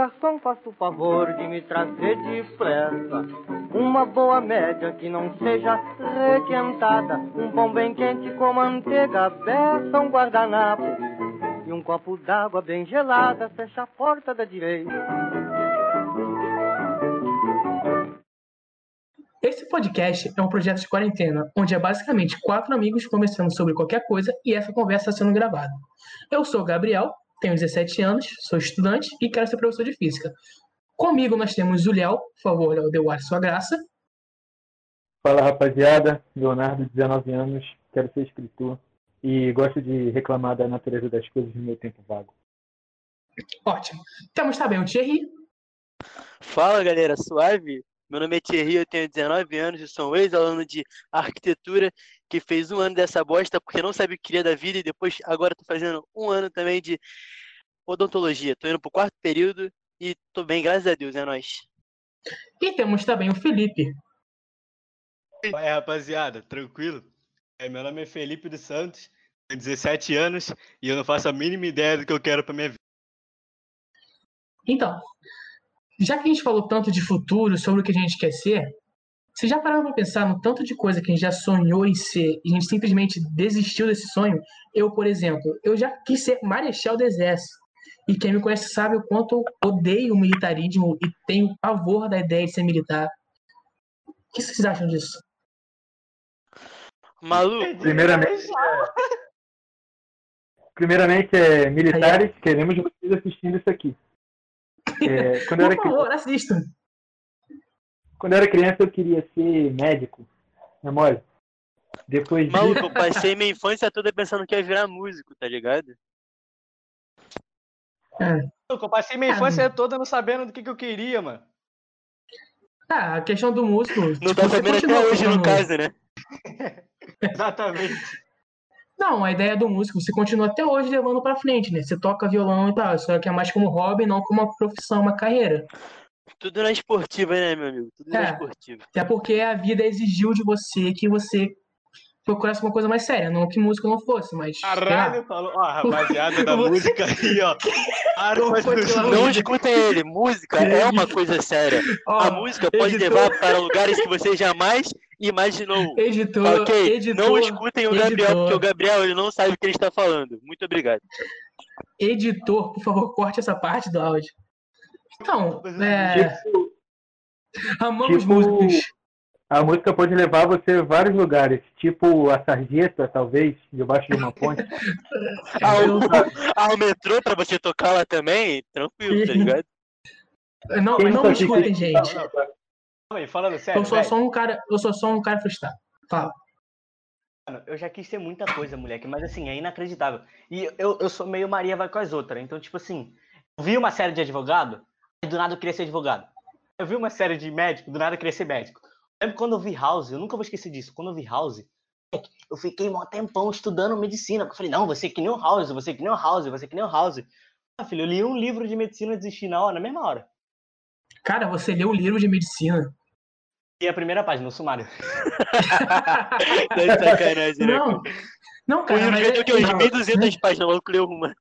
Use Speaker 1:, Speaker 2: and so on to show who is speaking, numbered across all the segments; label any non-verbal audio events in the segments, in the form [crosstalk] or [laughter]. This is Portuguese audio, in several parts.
Speaker 1: garçom, faça o favor de me trazer depressa uma boa média que não seja requentada, um pão bem quente com manteiga, beça, um guardanapo e um copo d'água bem gelada, fecha a porta da direita.
Speaker 2: Esse podcast é um projeto de quarentena, onde é basicamente quatro amigos conversando sobre qualquer coisa e essa conversa sendo gravada. Eu sou o Gabriel, tenho 17 anos, sou estudante e quero ser professor de física. Comigo nós temos o Léo, por favor, Léo, deu ar sua graça.
Speaker 3: Fala rapaziada, Leonardo, 19 anos, quero ser escritor e gosto de reclamar da natureza das coisas no meu tempo vago.
Speaker 2: Ótimo. Temos também o Thierry.
Speaker 4: Fala galera, suave? Meu nome é Thierry, eu tenho 19 anos e sou um ex-aluno de arquitetura que fez um ano dessa bosta porque não sabe o que queria da vida e depois agora tô fazendo um ano também de odontologia. Tô indo pro quarto período e tô bem, graças a Deus, é nóis.
Speaker 2: E temos também o Felipe.
Speaker 5: Vai, rapaziada, tranquilo? É, meu nome é Felipe dos Santos, tenho 17 anos e eu não faço a mínima ideia do que eu quero pra minha vida.
Speaker 2: Então, já que a gente falou tanto de futuro, sobre o que a gente quer ser, você já parou para pensar no tanto de coisa que a gente já sonhou em ser e a gente simplesmente desistiu desse sonho? Eu, por exemplo, eu já quis ser marechal do exército. E quem me conhece sabe o quanto eu odeio o militarismo e tenho pavor da ideia de ser militar. O que vocês acham disso?
Speaker 4: Maluco,
Speaker 3: Primeiramente, primeiramente é, militares, queremos vocês assistindo isso aqui. É, quando, eu
Speaker 2: Por favor, assistam.
Speaker 3: quando eu era criança eu queria ser médico, é mole. Depois disso,
Speaker 4: maluco, eu passei minha infância toda pensando que ia virar músico, tá ligado?
Speaker 5: Eu passei minha infância toda não sabendo do que, que eu queria, mano.
Speaker 2: Tá, a questão do músico.
Speaker 4: Não
Speaker 2: tipo,
Speaker 4: tá sabendo até hoje, no caso, né? [laughs]
Speaker 5: Exatamente.
Speaker 2: Não, a ideia do músico, você continua até hoje levando pra frente, né? Você toca violão e tal, só que é mais como hobby, não como uma profissão, uma carreira.
Speaker 4: Tudo na esportiva, né, meu amigo? Tudo na
Speaker 2: É.
Speaker 4: esportiva.
Speaker 2: Até porque a vida exigiu de você que você procurasse uma coisa mais séria, não que músico não fosse, mas.
Speaker 5: Caralho, falou. Ó, [laughs] rapaziada da música aí, ó. [laughs]
Speaker 4: Não escutem ele, música é uma coisa séria.
Speaker 2: Ó,
Speaker 4: A música pode
Speaker 2: editor-
Speaker 4: levar para lugares que você jamais imaginou.
Speaker 2: Editor,
Speaker 4: Ok,
Speaker 2: editor,
Speaker 4: não escutem o Gabriel,
Speaker 2: editor.
Speaker 4: porque o Gabriel ele não sabe o que ele está falando. Muito obrigado.
Speaker 2: editor, por favor, corte essa parte do áudio. Então, é,
Speaker 3: tipo, [laughs]
Speaker 2: amamos
Speaker 3: tipo-
Speaker 2: músicos.
Speaker 3: a música pode levar você a vários lugares, tipo a sarjeta, talvez, debaixo de uma ponte. [laughs]
Speaker 4: Ah,
Speaker 2: Eu-
Speaker 4: o, ah, o metrô pra você tocar lá também, tranquilo, tá ligado?
Speaker 2: Não,
Speaker 3: Quem
Speaker 2: não escutem, gente.
Speaker 5: Não, não, calma aí, falando sério,
Speaker 2: Eu sou
Speaker 5: velho,
Speaker 2: só um cara, eu sou só um cara frustrado. Fala.
Speaker 5: mano, eu já quis ser muita coisa, moleque, mas assim, é inacreditável. E eu, eu sou meio Maria vai com as outras, então, tipo assim, eu vi uma série de advogado, e do nada eu queria ser advogado. Eu vi uma série de médico, do nada eu queria ser médico. Eu lembro quando eu vi House, eu nunca vou esquecer disso, quando eu vi House, eu fiquei mó tempão estudando medicina, eu falei, não, você que nem o House, você que nem o House, você que nem o House. Ah, filho, eu li um livro de medicina e desisti na hora, na mesma hora.
Speaker 2: Cara, você leu o livro de medicina.
Speaker 5: E a primeira página, o sumário. [laughs]
Speaker 4: Tá sacanagem, né?
Speaker 2: Não, não,
Speaker 4: O
Speaker 2: cara,
Speaker 4: livro
Speaker 2: mas
Speaker 4: já tem o quê? Uns
Speaker 2: não,
Speaker 4: 1.200 páginas, logo leu uma.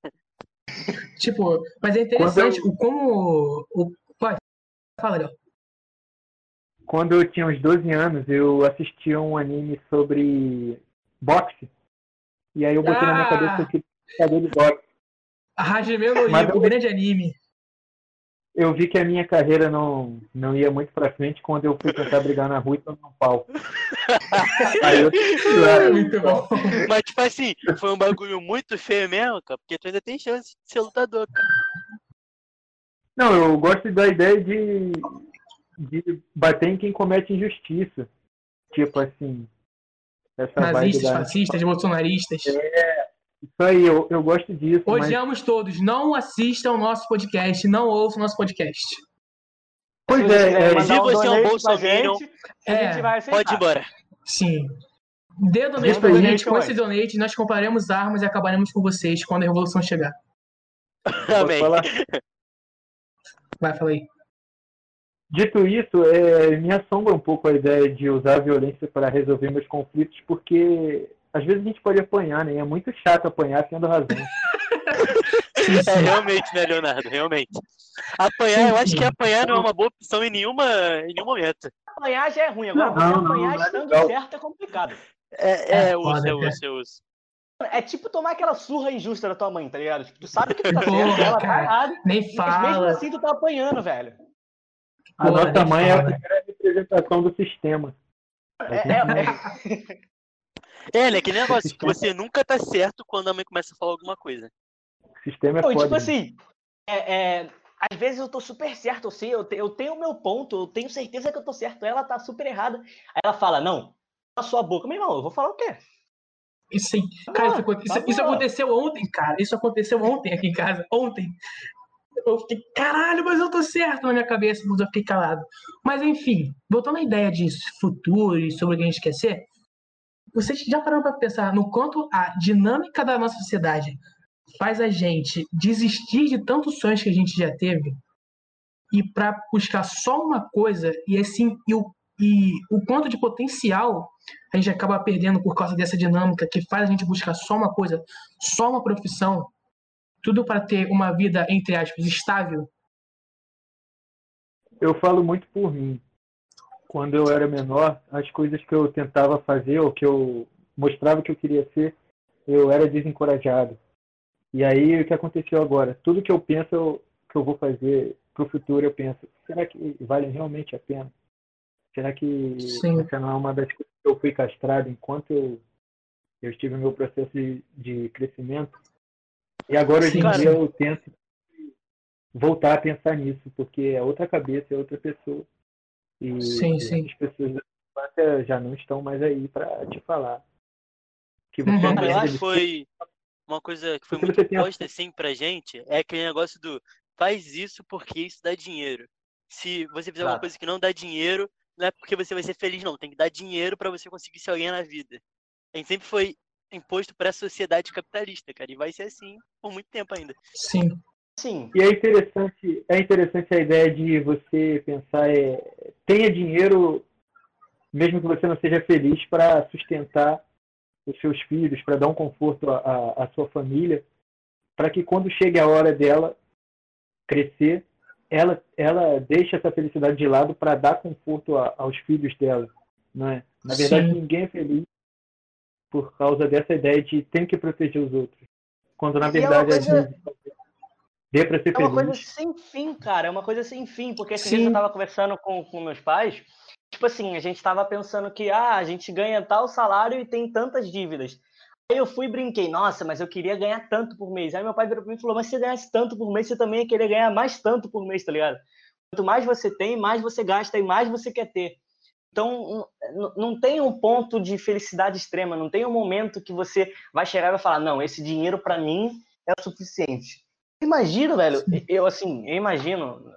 Speaker 2: tipo, mas é interessante o como o vai, fala, Léo.
Speaker 3: Quando eu tinha uns 12 anos, eu assistia um anime sobre boxe. E aí eu botei na minha
Speaker 2: Ah!
Speaker 3: cabeça que eu lutador de boxe.
Speaker 2: A Hajime no Ippo,
Speaker 3: eu-
Speaker 2: grande anime.
Speaker 3: Eu vi que a minha carreira não, não ia muito pra frente quando eu fui tentar brigar na rua e tomar um pau. [laughs] Aí eu,
Speaker 2: É [laughs] muito bom.
Speaker 4: Mas, tipo assim, foi um bagulho muito feio mesmo, cara, porque tu ainda tem chance de ser lutador, cara.
Speaker 3: Não, eu gosto da ideia de, de bater em quem comete injustiça. Tipo assim.
Speaker 2: Nazistas,
Speaker 3: da...
Speaker 2: fascistas, bolsonaristas.
Speaker 3: Isso aí, eu, eu gosto disso. mas
Speaker 2: Odiamos todos. Não assistam o nosso podcast, não ouçam o nosso podcast.
Speaker 3: Pois
Speaker 5: Se
Speaker 3: é, é,
Speaker 4: se você é um
Speaker 5: donate pra
Speaker 4: bolsominion,
Speaker 2: é,
Speaker 5: gente vai aceitar.
Speaker 4: Pode ir embora.
Speaker 2: Sim. Dê donate pra gente. Com esse donate, nós compraremos armas e acabaremos com vocês quando a revolução chegar. [laughs]
Speaker 4: Amém.
Speaker 3: falar?
Speaker 2: Vai, fala aí.
Speaker 3: Dito isso, é, me assombra um pouco a ideia de usar a violência para resolver meus conflitos, porque às vezes a gente pode apanhar, né? E É muito chato apanhar tendo razão. [laughs]
Speaker 4: É realmente, né, Leonardo? Realmente. Apanhar, eu acho que apanhar não é uma boa opção em nenhuma, em nenhum momento.
Speaker 5: Apanhar já é ruim, agora
Speaker 3: Não,
Speaker 5: você
Speaker 3: não,
Speaker 5: apanhar
Speaker 3: não é
Speaker 5: estando
Speaker 3: legal.
Speaker 5: certo é complicado.
Speaker 4: É,
Speaker 2: É
Speaker 4: é, uso,
Speaker 2: cara.
Speaker 4: uso, eu uso.
Speaker 5: É tipo tomar aquela surra injusta da tua mãe, tá ligado? Tipo, tu sabe que tu tá
Speaker 2: Porra,
Speaker 5: certo, ela tá errada,
Speaker 2: Nem
Speaker 5: mas mesmo
Speaker 2: fala.
Speaker 5: assim tu tá apanhando, velho.
Speaker 3: A
Speaker 2: Porra,
Speaker 3: nossa mãe é a
Speaker 2: fala.
Speaker 3: primeira representação do sistema.
Speaker 5: É, é- é- [laughs]
Speaker 4: É, né? Que negócio que você nunca tá certo quando a mãe começa a falar alguma coisa.
Speaker 3: O sistema é
Speaker 5: Não, e
Speaker 3: foda.
Speaker 5: tipo assim, é, é, às vezes eu tô super certo, eu sei, eu, te- eu tenho o meu ponto, eu tenho certeza que eu tô certo, ela tá super errada. Aí ela fala, não, cala sua boca. Meu irmão, eu vou falar o quê?
Speaker 2: Isso, aí, cara,
Speaker 5: tá
Speaker 2: isso, isso aconteceu ontem, cara. Isso aconteceu ontem aqui em casa. Ontem. Eu fiquei, caralho, mas eu tô certo na minha cabeça, mas eu fiquei calado. Mas enfim, voltando à ideia de futuro e sobre o que a gente quer ser, vocês já pararam pra pensar no quanto a dinâmica da nossa sociedade faz a gente desistir de tantos sonhos que a gente já teve e para buscar só uma coisa e assim e o, e o quanto de potencial a gente acaba perdendo por causa dessa dinâmica que faz a gente buscar só uma coisa, só uma profissão, tudo para ter uma vida entre aspas estável.
Speaker 3: eu falo muito por mim. Quando eu era menor, as coisas que eu tentava fazer, ou que eu mostrava que eu queria ser, eu era desencorajado. E aí, o que aconteceu agora? Tudo que eu penso eu- que eu vou fazer para o futuro, eu penso, será que vale realmente a pena? Será que
Speaker 2: Sim.
Speaker 3: essa não é uma das coisas que eu fui castrado enquanto eu, eu estive no meu processo de, de crescimento? E agora, hoje
Speaker 2: Sim,
Speaker 3: em
Speaker 4: cara.
Speaker 3: dia, eu tento voltar a pensar nisso, porque é outra cabeça, é outra pessoa. E,
Speaker 2: Sim,
Speaker 3: e
Speaker 2: sim.
Speaker 3: as pessoas da infância já não estão mais aí para te falar. Que você
Speaker 2: Uhum.
Speaker 3: é
Speaker 4: que foi uma coisa que foi muito
Speaker 3: a-
Speaker 4: imposta assim pra gente, é aquele negócio do faz isso porque isso dá dinheiro. Se você fizer alguma
Speaker 5: Exato.
Speaker 4: coisa que não dá dinheiro, não é porque você vai ser feliz, não. Tem que dar dinheiro pra você conseguir ser alguém na vida. A gente sempre foi imposto pra sociedade capitalista, cara, e vai ser assim por muito tempo ainda.
Speaker 2: Sim.
Speaker 5: Sim,
Speaker 3: E é interessante, é interessante a ideia de você pensar, é, tenha dinheiro, mesmo que você não seja feliz, para sustentar os seus filhos, para dar um conforto à, sua família, para que quando chegue a hora dela crescer, ela, ela deixe essa felicidade de lado para dar conforto a- aos filhos dela. Não é? Na verdade,
Speaker 2: Sim.
Speaker 3: ninguém é feliz por causa dessa ideia de tem que proteger os outros. Quando, na
Speaker 5: E é uma
Speaker 3: verdade,
Speaker 5: coisa-
Speaker 3: às vezes, dê para ser
Speaker 5: É uma
Speaker 3: feliz.
Speaker 5: coisa sem fim, cara. É uma coisa sem fim. Porque esses
Speaker 2: Sim.
Speaker 5: dias eu tava conversando com, com meus pais. Tipo assim, a gente tava pensando que ah, a gente ganha tal salário e tem tantas dívidas. Aí eu fui e brinquei, nossa, mas eu queria ganhar tanto por mês. Aí meu pai virou pra mim e falou, mas se você ganhasse tanto por mês, você também ia querer ganhar mais tanto por mês, tá ligado? Quanto mais você tem, mais você gasta e mais você quer ter. Então, não- não tem um ponto de felicidade extrema, não tem um momento que você vai chegar e vai falar, não, esse dinheiro pra mim é o suficiente. Imagino, velho, eu assim, eu imagino,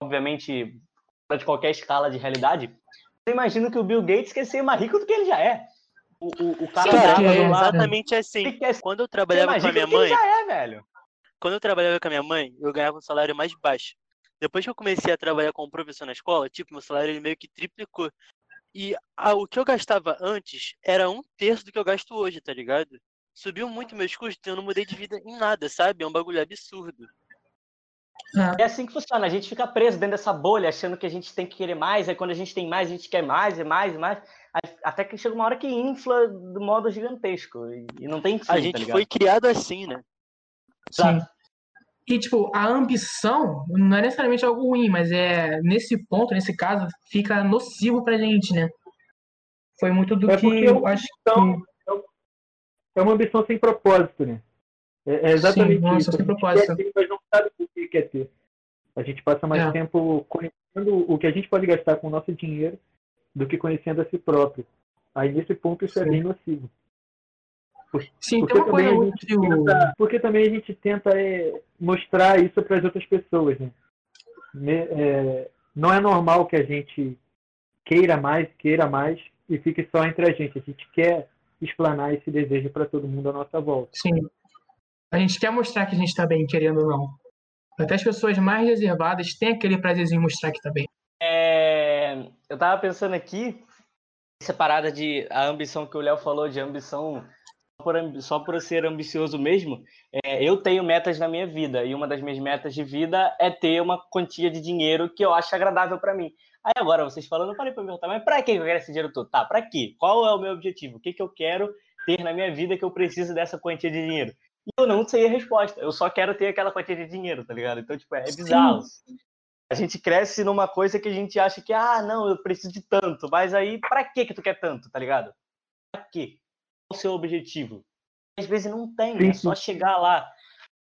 Speaker 5: obviamente, fora de qualquer escala de realidade, eu imagino que o Bill Gates quer ser mais rico do que ele já é. O, o, o cara
Speaker 2: Sim,
Speaker 4: Cara, é
Speaker 5: lá,
Speaker 4: exatamente assim. Quando eu trabalhava com a minha
Speaker 5: do que ele
Speaker 4: mãe,
Speaker 5: já é, velho.
Speaker 4: quando eu trabalhava com a minha mãe, eu ganhava um salário mais baixo. Depois que eu comecei a trabalhar como professor na escola, tipo, meu salário ele meio que triplicou. E ah, o que eu gastava antes era um terço do que eu gasto hoje, tá ligado? Subiu muito meus custos e eu não mudei de vida em nada, sabe? É um bagulho absurdo.
Speaker 5: É assim que funciona, a gente fica preso dentro dessa bolha, achando que a gente tem que querer mais, aí quando a gente tem mais, a gente quer mais e mais e mais, até que chega uma hora que infla do modo gigantesco e, não tem fim,
Speaker 4: A
Speaker 5: tá
Speaker 4: gente
Speaker 5: ligado?
Speaker 4: foi criado assim, né?
Speaker 2: Sim. E, tipo, a ambição não é necessariamente algo ruim, mas é nesse ponto, nesse caso, fica nocivo pra gente, né? Foi muito do
Speaker 3: É
Speaker 2: que eu acho que.
Speaker 3: É uma ambição sem propósito, né? É, é exatamente
Speaker 2: Sim,
Speaker 3: isso.
Speaker 2: sem
Speaker 3: A gente
Speaker 2: propósito.
Speaker 3: ter, mas não sabe o que quer ter. A gente passa mais
Speaker 2: É.
Speaker 3: tempo conhecendo o que a gente pode gastar com o nosso dinheiro do que conhecendo a si próprio. Aí nesse ponto isso é
Speaker 2: Sim.
Speaker 3: bem nocivo.
Speaker 2: Sim,
Speaker 3: Porque
Speaker 2: tem uma
Speaker 3: também,
Speaker 2: coisa
Speaker 3: a gente
Speaker 2: o.
Speaker 3: tenta, porque também a gente tenta é, mostrar isso para as outras pessoas. Né? Ne- é, não é normal que a gente queira mais, queira mais e fique só entre a gente. A gente quer explanar esse desejo para todo mundo à nossa volta.
Speaker 2: Sim. A gente quer mostrar que a gente tá bem, querendo ou não. Até as pessoas mais reservadas têm aquele prazerzinho em mostrar que tá bem.
Speaker 5: É, eu tava pensando aqui, essa parada de a ambição que o Léo falou de ambição por, só por ser ambicioso mesmo, é, eu tenho metas na minha vida. E uma das minhas metas de vida é ter uma quantia de dinheiro que eu acho agradável para mim. Aí agora, vocês falando, eu parei pra me perguntar, mas pra que eu quero esse dinheiro todo? Tá, pra quê? Qual é o meu objetivo? O que, que eu quero ter na minha vida que eu preciso dessa quantia de dinheiro? E eu não sei a resposta. Eu só quero ter aquela quantia de dinheiro, tá ligado? Então, tipo, é, é
Speaker 2: Sim.
Speaker 5: bizarro. A gente cresce numa coisa que a gente acha que, ah, não, eu preciso de tanto. Mas aí, pra que que tu quer tanto, tá ligado? Pra quê? Qual o seu objetivo? Às vezes não tem,
Speaker 3: Sim,
Speaker 5: é só chegar lá.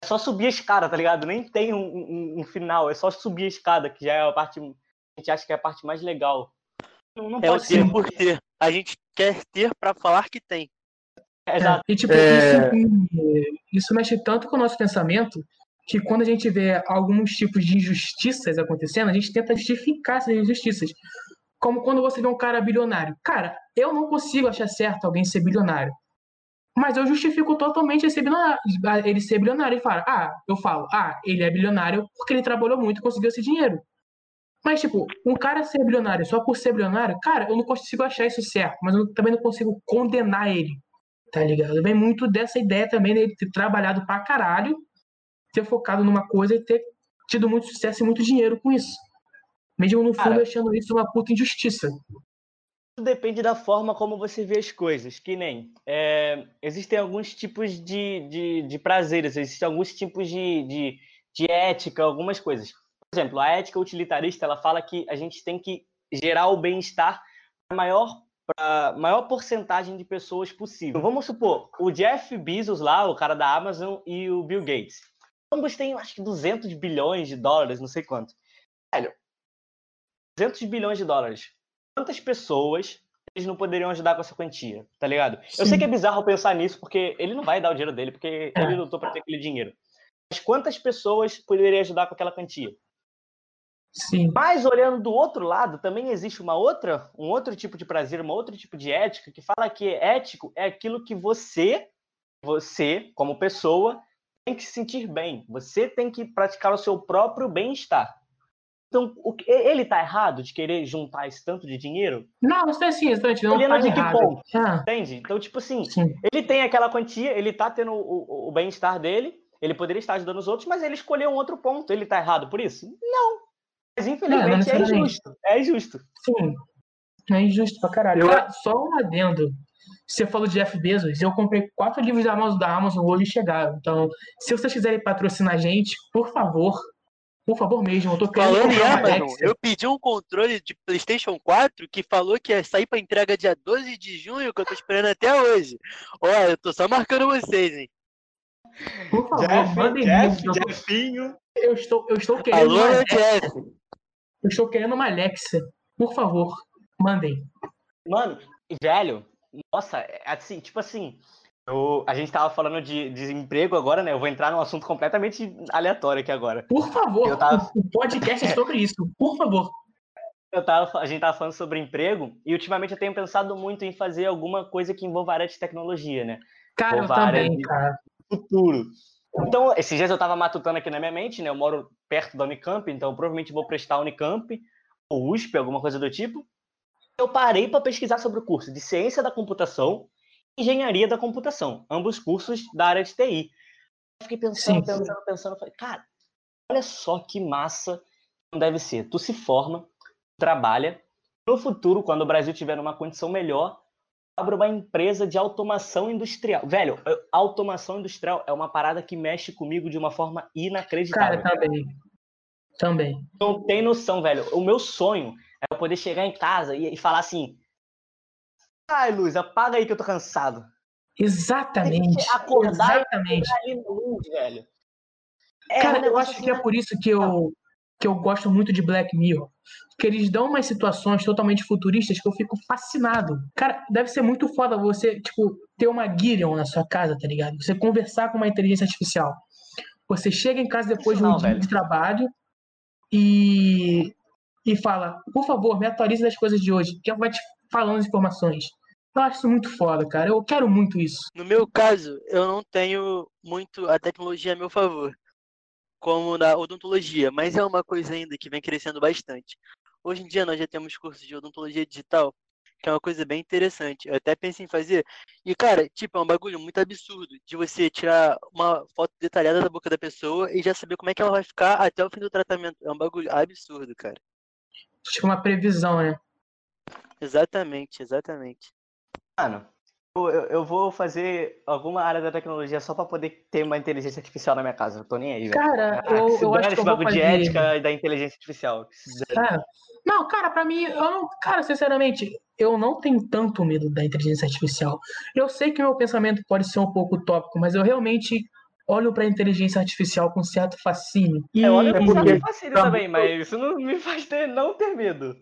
Speaker 5: É só subir a escada, tá ligado? Nem tem um, um- um final, é só subir a escada, que já é a parte. A gente acha que é a parte mais legal. Não, não
Speaker 4: É o
Speaker 5: pode ser.
Speaker 4: ter por ter. A gente quer ter pra falar que tem.
Speaker 5: É, Exato.
Speaker 2: E tipo,
Speaker 3: É.
Speaker 2: isso, isso mexe tanto com o nosso pensamento que quando a gente vê alguns tipos de injustiças acontecendo, a gente tenta justificar essas injustiças. Como quando você vê um cara bilionário. Cara, eu não consigo achar certo alguém ser bilionário. Mas eu justifico totalmente ele ser bilionário. Ele ser bilionário e fala, ah, eu falo, ah, ele é bilionário porque ele trabalhou muito e conseguiu esse dinheiro. Mas, tipo, um cara ser bilionário só por ser bilionário, cara, eu não consigo achar isso certo, mas eu também não consigo condenar ele tá ligado? Vem muito dessa ideia também dele ter trabalhado pra caralho, ter focado numa coisa e ter tido muito sucesso e muito dinheiro com isso. Mesmo no fundo
Speaker 5: Cara.
Speaker 2: achando isso uma puta injustiça.
Speaker 5: Tudo depende da forma como você vê as coisas. Que nem. é, existem alguns tipos de, de, de prazeres, existem alguns tipos de, de, de ética, algumas coisas. Exemplo, a ética utilitarista ela fala que a gente tem que gerar o bem-estar para maior para maior porcentagem de pessoas possível. Vamos supor, o Jeff Bezos lá, o cara da Amazon, e o Bill Gates. Ambos têm, acho que 200 bilhões de dólares, não sei quanto. Velho, 200 bilhões de dólares. Quantas pessoas eles não poderiam ajudar com essa quantia, tá ligado? Eu sei
Speaker 2: Sim.
Speaker 5: que é bizarro pensar nisso, porque ele não vai dar o dinheiro dele, porque
Speaker 2: É.
Speaker 5: ele lutou para ter aquele dinheiro. Mas quantas pessoas poderiam ajudar com aquela quantia?
Speaker 2: Sim.
Speaker 5: Mas olhando do outro lado, também existe uma outra, um outro tipo de prazer, um outro tipo de ética que fala que ético é aquilo que você, você como pessoa, tem que se sentir bem. Você tem que praticar o seu próprio bem-estar. Então, o que- ele tá errado de querer juntar esse tanto de dinheiro?
Speaker 2: Não, isso é assim, exatamente. Não
Speaker 5: Olhando
Speaker 2: tá
Speaker 5: de que
Speaker 2: errado.
Speaker 5: ponto?
Speaker 2: Ah,
Speaker 5: Entende? Então, tipo assim,
Speaker 2: sim.
Speaker 5: ele tem aquela quantia, ele tá tendo o, o- o bem-estar dele, ele poderia estar ajudando os outros, mas ele escolheu um outro ponto. Ele tá errado por isso? Não. Mas infelizmente é
Speaker 2: necessariamente.
Speaker 5: injusto. É injusto.
Speaker 2: Sim. É injusto pra caralho.
Speaker 3: Eu-
Speaker 2: Cara, só um adendo. Você falou de Jeff Bezos, eu comprei quatro livros da Amazon, da Amazon hoje e chegaram. Então, se vocês quiserem patrocinar a gente, por favor, por favor mesmo, eu tô querendo
Speaker 4: Falando em Amazon,
Speaker 2: Alexa.
Speaker 4: eu pedi um controle de PlayStation 4 que falou que ia sair pra entrega dia 12 de junho, que eu tô esperando até hoje. Olha, eu tô só marcando vocês, hein?
Speaker 2: Por favor,
Speaker 5: Jeff,
Speaker 2: mandem
Speaker 5: Jeff,
Speaker 2: tô-
Speaker 5: Jeffinho.
Speaker 2: eu estou, eu estou querendo
Speaker 4: Alô. Jeff.
Speaker 2: Eu estou querendo uma Alexa. Por favor, mandem.
Speaker 5: Mano, velho, nossa, é assim, tipo assim, eu- a gente tava falando de desemprego agora, né? Eu vou entrar num assunto completamente aleatório aqui agora.
Speaker 2: Por favor,
Speaker 5: Eu tava-
Speaker 2: o podcast é sobre isso. Por favor.
Speaker 5: Eu tava, a gente tava falando sobre emprego e ultimamente eu tenho pensado muito em fazer alguma coisa que envolva a área de tecnologia, né?
Speaker 2: Cara, eu
Speaker 5: Ou várias
Speaker 2: também,
Speaker 5: de-
Speaker 2: cara.
Speaker 5: Futuro. Então, esses dias eu tava matutando aqui na minha mente, né? Eu moro perto da Unicamp, então eu provavelmente vou prestar Unicamp ou USP, alguma coisa do tipo. Eu parei para pesquisar sobre o curso de Ciência da Computação e Engenharia da Computação, ambos cursos da área de TI. Eu fiquei pensando,
Speaker 2: Sim.
Speaker 5: pensando, pensando, falei, cara, olha só que massa não deve ser. Tu se forma, trabalha, no futuro, quando o Brasil tiver numa condição melhor, abre uma empresa de automação industrial. Velho, automação industrial é uma parada que mexe comigo de uma forma
Speaker 2: Cara,
Speaker 5: inacreditável.
Speaker 2: também. Também.
Speaker 5: Não tem noção, velho. O meu sonho é eu poder chegar em casa e, e falar assim: ai, Luz, apaga aí que eu tô cansado.
Speaker 2: Exatamente.
Speaker 5: Acordar e
Speaker 2: Exatamente.
Speaker 5: Ali no luz, velho. É,
Speaker 2: Cara,
Speaker 5: um
Speaker 2: eu acho que é
Speaker 5: assim,
Speaker 2: por isso que eu, que eu gosto muito de Black Mirror. Que eles dão umas situações totalmente futuristas que eu fico fascinado. Cara, deve ser muito foda você, tipo, ter uma Gideon na sua casa, tá ligado? Você conversar com uma inteligência artificial. Você chega em casa depois de um
Speaker 5: Não,
Speaker 2: dia
Speaker 5: velho.
Speaker 2: de trabalho e, e fala, por favor, me atualize das coisas de hoje, que ela vai te falando as informações. Eu acho isso muito foda, cara. Eu quero muito isso.
Speaker 4: No meu caso, eu não tenho muito a tecnologia a meu favor, como na odontologia, mas é uma coisa ainda que vem crescendo bastante. Hoje em dia nós já temos cursos de odontologia digital que é uma coisa bem interessante. Eu até pensei em fazer. E, cara, tipo, é um bagulho muito absurdo de você tirar uma foto detalhada da boca da pessoa e já saber como é que ela vai ficar até o fim do tratamento. É um bagulho absurdo, cara.
Speaker 2: Tipo uma previsão, né?
Speaker 4: Exatamente, exatamente.
Speaker 5: Mano, eu, eu- vou fazer alguma área da tecnologia só pra poder ter uma inteligência artificial na minha casa. Eu tô nem aí, velho.
Speaker 2: Cara,
Speaker 5: Ah,
Speaker 2: eu, eu acho que
Speaker 5: esse bagulho de ética e da inteligência artificial.
Speaker 2: É. Não, cara, pra mim, eu não. Cara, sinceramente, eu não tenho tanto medo da inteligência artificial. Eu sei que o meu pensamento pode ser um pouco utópico, mas eu realmente olho pra inteligência artificial com certo fascínio. E,
Speaker 5: Eu olho
Speaker 3: é
Speaker 5: com certo fascínio também, mas isso não me [laughs] faz ter, não ter medo.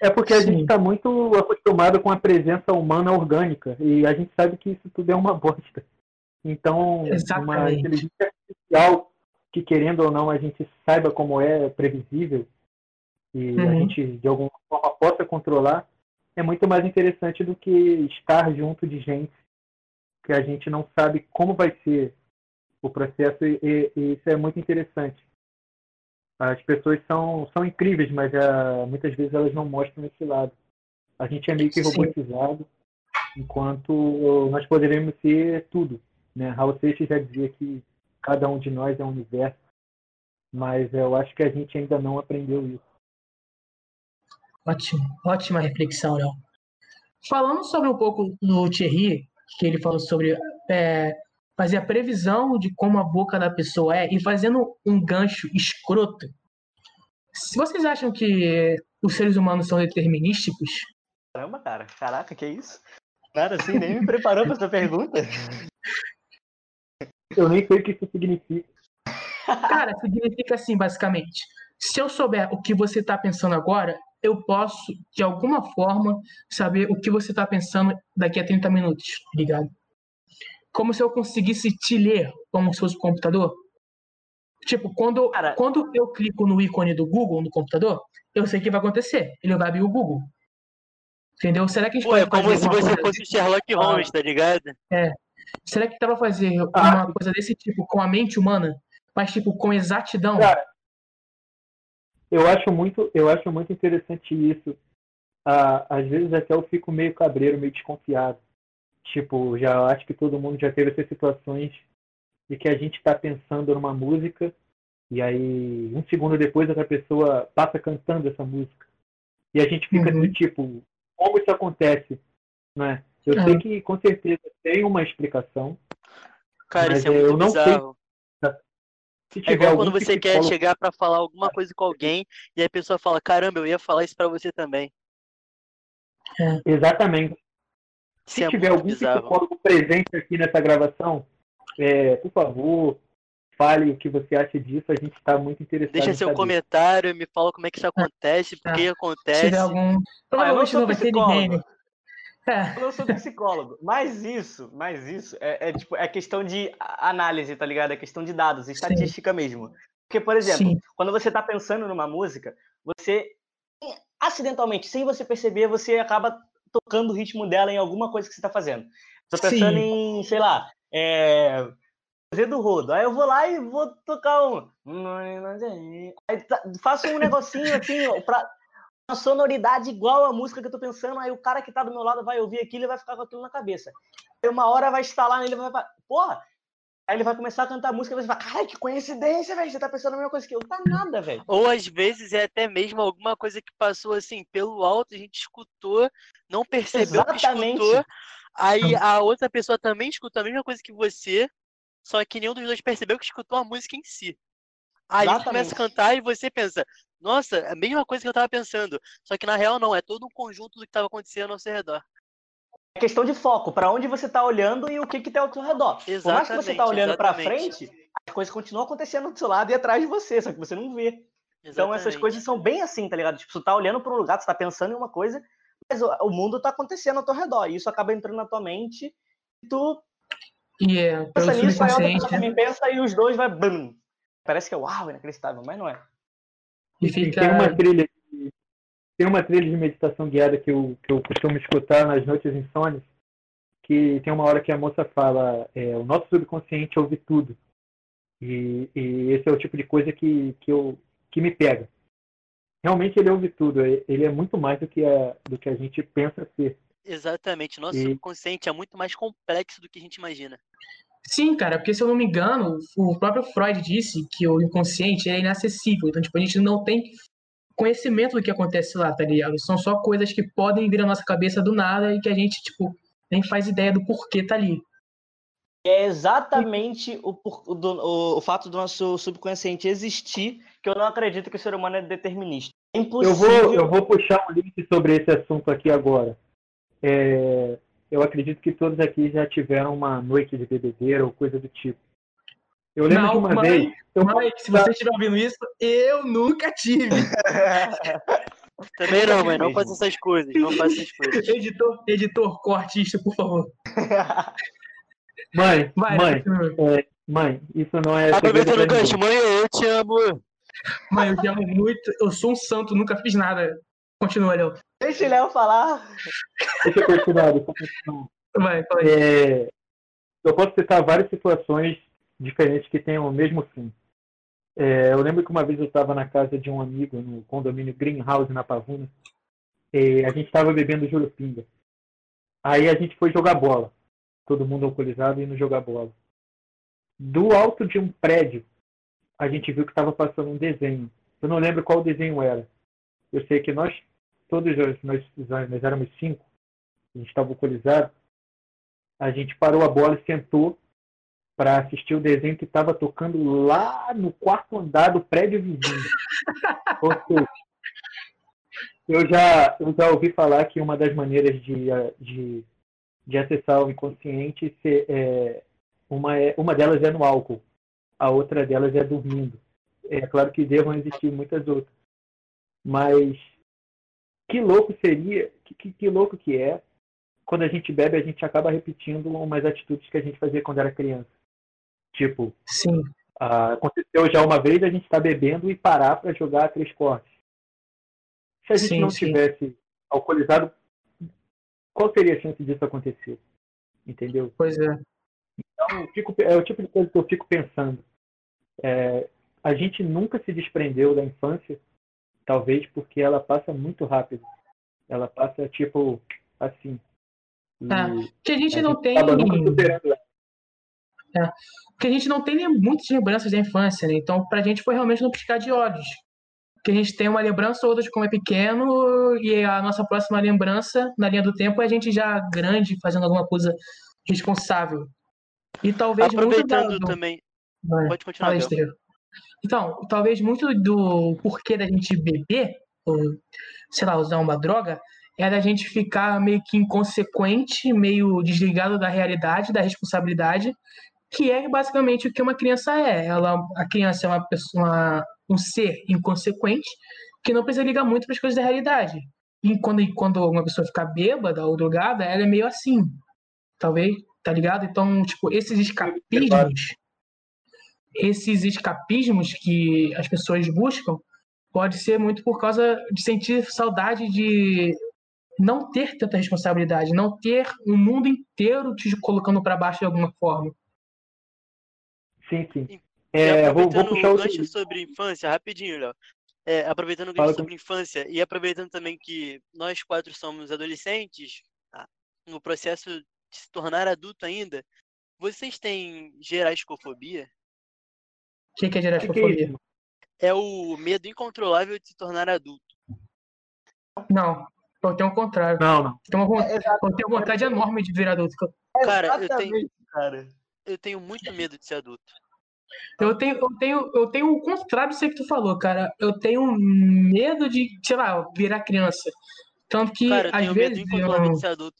Speaker 3: É porque a
Speaker 2: Sim.
Speaker 3: gente está muito acostumado com a presença humana orgânica e a gente sabe que isso tudo é uma bosta. Então, uma
Speaker 2: Exatamente.
Speaker 3: inteligência artificial que, querendo ou não, a gente saiba como é previsível e a
Speaker 2: Uhum.
Speaker 3: gente, de alguma forma, possa controlar, é muito mais interessante do que estar junto de gente que a gente não sabe como vai ser o processo e, e- e isso é muito interessante. As pessoas são, são incríveis, mas ah, muitas vezes elas não mostram esse lado. A gente é meio que
Speaker 2: Sim.
Speaker 3: robotizado, enquanto nós poderíamos ser tudo. Né? Raul Seixas já dizia que cada um de nós é um universo, mas eu acho que a gente ainda não aprendeu isso.
Speaker 2: Ótimo, ótima reflexão, Léo. Falando sobre um pouco do Thierry, que ele falou sobre é, fazer a previsão de como a boca da pessoa é e fazendo um gancho escroto. Se vocês acham que os seres humanos são determinísticos,
Speaker 5: Caramba, cara. Caraca, que isso? Nada assim, nem me preparou pra essa pergunta.
Speaker 3: Eu nem sei o que isso significa.
Speaker 2: cara, significa assim, basicamente. Se eu souber o que você está pensando agora, eu posso, de alguma forma, saber o que você está pensando daqui a 30 minutos, tá ligado? Como se eu conseguisse te ler como se fosse um computador. Tipo, quando,
Speaker 5: Cara-
Speaker 2: quando eu clico no ícone do Google no computador, eu sei o que vai acontecer. Ele vai abrir o Google. Entendeu? Será que a gente
Speaker 4: Pô, é
Speaker 2: pode
Speaker 4: como
Speaker 2: fazer
Speaker 4: se você fosse o Sherlock Holmes, tá ligado?
Speaker 2: Será que dá pra fazer
Speaker 3: Ah.
Speaker 2: uma coisa desse tipo com a mente humana? Mas, tipo, com exatidão?
Speaker 3: Cara, eu acho muito, eu acho muito interessante isso. Ah, às vezes até eu fico meio cabreiro, meio desconfiado. Tipo, já acho que todo mundo já teve essas situações de que a gente está pensando numa música e aí um segundo depois outra pessoa passa cantando essa música e a gente fica
Speaker 2: Uhum.
Speaker 3: do tipo, como isso acontece, né? Eu
Speaker 2: É.
Speaker 3: sei que com certeza tem uma explicação.
Speaker 4: Cara,
Speaker 3: Mas
Speaker 4: isso é
Speaker 3: eu
Speaker 4: muito
Speaker 3: não sei
Speaker 4: bizarro.
Speaker 3: Se
Speaker 4: É
Speaker 3: tiver
Speaker 4: igual
Speaker 3: algum
Speaker 4: quando você quer
Speaker 3: psicólogo-
Speaker 4: chegar pra falar alguma coisa com alguém e a pessoa fala, caramba, eu ia falar isso pra você também.
Speaker 3: Exatamente. Se
Speaker 4: é
Speaker 3: tiver algum psicólogo presente aqui nessa gravação, é, por favor, fale o que você acha disso. A gente está muito interessado
Speaker 4: Deixa
Speaker 3: em
Speaker 4: seu
Speaker 3: saber.
Speaker 4: comentário, me fala como é que isso acontece, por que
Speaker 2: Se
Speaker 4: acontece.
Speaker 2: tiver algum.
Speaker 5: Ah, eu não sou psicólogo.
Speaker 2: né? É.
Speaker 5: Eu não sou psicólogo, mas isso, mas isso é, é, tipo, é questão de análise, tá ligado? É questão de dados, estatística mesmo. Porque, por exemplo,
Speaker 2: Sim.
Speaker 5: quando você tá pensando numa música, você acidentalmente, sem você perceber, você acaba tocando o ritmo dela em alguma coisa que você tá fazendo. Tô pensando
Speaker 2: Sim.
Speaker 5: em, sei lá, é. Zé do Rodo. Aí eu vou lá e vou tocar um. Aí tá- faço um negocinho [laughs] assim, ó, pra uma sonoridade igual à música que eu tô pensando, aí o cara que tá do meu lado vai ouvir aquilo e vai ficar com aquilo na cabeça. Aí uma hora vai instalar nele e vai falar, porra! Aí ele vai começar a cantar música e vai falar, cara, que coincidência, velho, você tá pensando a mesma coisa que eu. Tá nada, velho.
Speaker 4: Ou às vezes é até mesmo alguma coisa que passou assim pelo alto, a gente escutou, não percebeu que
Speaker 5: Exatamente.
Speaker 4: escutou, aí a outra pessoa também escutou a mesma coisa que você, só que nenhum dos dois percebeu que escutou a música em si. Aí começa a cantar e você pensa, nossa, é a mesma coisa que eu tava pensando. Só que na real não, é todo um conjunto do que tava acontecendo ao seu redor.
Speaker 5: É questão de foco, pra onde você tá olhando e o que que tem ao seu redor. Por mais que você tá
Speaker 4: Exatamente,
Speaker 5: olhando pra
Speaker 4: exatamente.
Speaker 5: frente, as coisas continuam acontecendo do seu lado e atrás de você, só que você não vê. Então essas
Speaker 4: Exatamente.
Speaker 5: coisas são bem assim, tá ligado? Tipo, você tá olhando pra um lugar, você tá pensando em uma coisa, mas o, mundo tá acontecendo ao teu redor. E isso acaba entrando na tua mente e tu
Speaker 2: E é,
Speaker 5: pensa nisso, aí outra pessoa também pensa e os dois vai. Bum. Parece que é uau, inacreditável, mas não é.
Speaker 2: E fica.
Speaker 3: Tem uma trilha tem uma trilha de meditação guiada que eu, que eu costumo escutar nas noites insônias, que tem uma hora que a moça fala, é, o nosso subconsciente ouve tudo. E, e esse é o tipo de coisa que, que, eu, que me pega. realmente ele ouve tudo. Ele é muito mais do que a, do que a gente pensa ser.
Speaker 4: Exatamente. Nosso
Speaker 3: E-
Speaker 4: subconsciente é muito mais complexo do que a gente imagina.
Speaker 2: Sim, cara, porque se eu não me engano, o próprio Freud disse que o inconsciente é inacessível. Então, tipo, a gente não tem conhecimento do que acontece lá, tá ligado? São só coisas que podem vir à nossa cabeça do nada e que a gente, tipo, nem faz ideia do porquê tá ali.
Speaker 5: É exatamente o, por- o do- o- o fato do nosso subconsciente existir que eu não acredito que o ser humano é determinista. É
Speaker 3: Eu
Speaker 5: impossível.
Speaker 3: vou, eu vou puxar um link sobre esse assunto aqui agora. É, eu acredito que todos aqui já tiveram uma noite de bebedeira ou coisa do tipo. Eu lembro
Speaker 2: Não,
Speaker 3: de uma
Speaker 2: mãe,
Speaker 3: vez. Eu,
Speaker 2: Mike, se você estiver ouvindo isso, eu nunca tive. [laughs]
Speaker 4: Também não, mãe. Não faça essas coisas. Não faça essas coisas.
Speaker 2: editor, editor, corte isso, por favor. [laughs]
Speaker 3: mãe,
Speaker 2: Vai,
Speaker 3: mãe,
Speaker 2: continua.
Speaker 3: mãe, isso não é.
Speaker 4: Aproveitando o gancho, mãe, eu te amo.
Speaker 2: Mãe, eu te amo muito. Eu sou um santo, nunca fiz nada. Continua, Léo.
Speaker 5: Deixa o Léo falar.
Speaker 3: Deixa eu continuar, deixa eu continuar.
Speaker 2: Vai, fala aí.
Speaker 3: É, eu posso citar várias situações diferentes que tenham o mesmo fim. É, eu lembro que uma vez eu estava na casa de um amigo no condomínio Greenhouse na Pavuna. E a gente estava bebendo jurupinga. Aí a gente foi jogar bola. Todo mundo alcoolizado indo jogar bola. Do alto de um prédio, a gente viu que estava passando um desenho. Eu não lembro qual desenho era. Eu sei que nós, todos nós, nós éramos cinco, a gente estava alcoolizado. A gente parou a bola e sentou para assistir o desenho que estava tocando lá no quarto andar do prédio vizinho. [laughs] Ou seja, eu já, eu já ouvi falar que uma das maneiras de, de, de acessar o inconsciente, se- é, uma, é, uma delas é no álcool, a outra delas é dormindo. É claro que devam existir muitas outras. Mas que louco seria, que, que, que louco que é, quando a gente bebe, a gente acaba repetindo umas atitudes que a gente fazia quando era criança. Tipo,
Speaker 2: Sim.
Speaker 3: ah, aconteceu já uma vez a gente estar bebendo e parar para jogar três cortes. Se a gente
Speaker 2: Sim,
Speaker 3: não
Speaker 2: sim.
Speaker 3: tivesse alcoolizado, qual seria a chance disso acontecer? Entendeu?
Speaker 2: Pois é.
Speaker 3: Então, eu fico- é o tipo de coisa que eu fico pensando. É, a gente nunca se desprendeu da infância, talvez porque ela passa muito rápido. Ela passa, tipo, assim.
Speaker 2: Ah, Que a gente
Speaker 3: a
Speaker 2: não
Speaker 3: gente
Speaker 2: tem.
Speaker 3: acaba nunca superando ela.
Speaker 2: Porque a gente não tem nem muitas lembranças da infância, né? Então, pra gente foi realmente no piscar de olhos. Que a gente tem uma lembrança ou outra de como é pequeno, e a nossa próxima lembrança, na linha do tempo, é a gente já grande, fazendo alguma coisa responsável. E talvez muito
Speaker 4: Aproveitando
Speaker 2: da- do-
Speaker 4: também.
Speaker 2: Vai.
Speaker 4: Pode continuar,
Speaker 2: Fala. Então, talvez muito do porquê da gente beber, ou, sei lá, usar uma droga, é da gente ficar meio que inconsequente, meio desligado da realidade, da responsabilidade, que é basicamente o que uma criança é. Ela, a criança é uma pessoa, um ser inconsequente que não precisa ligar muito para as coisas da realidade. E quando, quando uma pessoa fica bêbada ou drogada, ela é meio assim. Talvez, tá ligado? Então, tipo, esses escapismos, esses escapismos que as pessoas buscam, pode ser muito por causa de sentir saudade de não ter tanta responsabilidade, não ter o mundo inteiro te colocando para baixo de alguma forma.
Speaker 3: Sim, sim.
Speaker 4: E
Speaker 3: É, vou, vou
Speaker 4: aproveitando
Speaker 3: puxar
Speaker 4: o gancho sobre infância, rapidinho, Léo. É, aproveitando o
Speaker 3: Fala
Speaker 4: gancho
Speaker 3: com-
Speaker 4: sobre infância e aproveitando também que nós quatro somos adolescentes, ah, no processo de se tornar adulto ainda, vocês têm geraiscofobia?
Speaker 2: O que que é
Speaker 3: O que que é
Speaker 2: gerascofobia?
Speaker 4: É o medo incontrolável de se tornar adulto.
Speaker 2: Não, eu tenho o contrário.
Speaker 3: Não, não.
Speaker 2: Eu tenho, uma,
Speaker 5: É, exato,
Speaker 2: eu tenho vontade enorme de virar adulto.
Speaker 4: Cara, eu tenho-
Speaker 5: cara.
Speaker 4: Eu tenho muito medo de ser adulto.
Speaker 2: Eu tenho, eu tenho, eu tenho o contrário aí que tu falou, cara. Eu tenho medo de, sei lá, virar criança. Tanto que,
Speaker 4: Cara, eu
Speaker 2: às
Speaker 4: tenho medo
Speaker 2: vezes,
Speaker 4: incontrolável
Speaker 2: eu,
Speaker 4: de ser adulto.